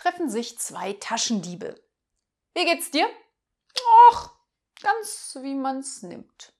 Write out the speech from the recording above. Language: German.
treffen sich zwei Taschendiebe. Wie geht's dir? Och, ganz wie man's nimmt.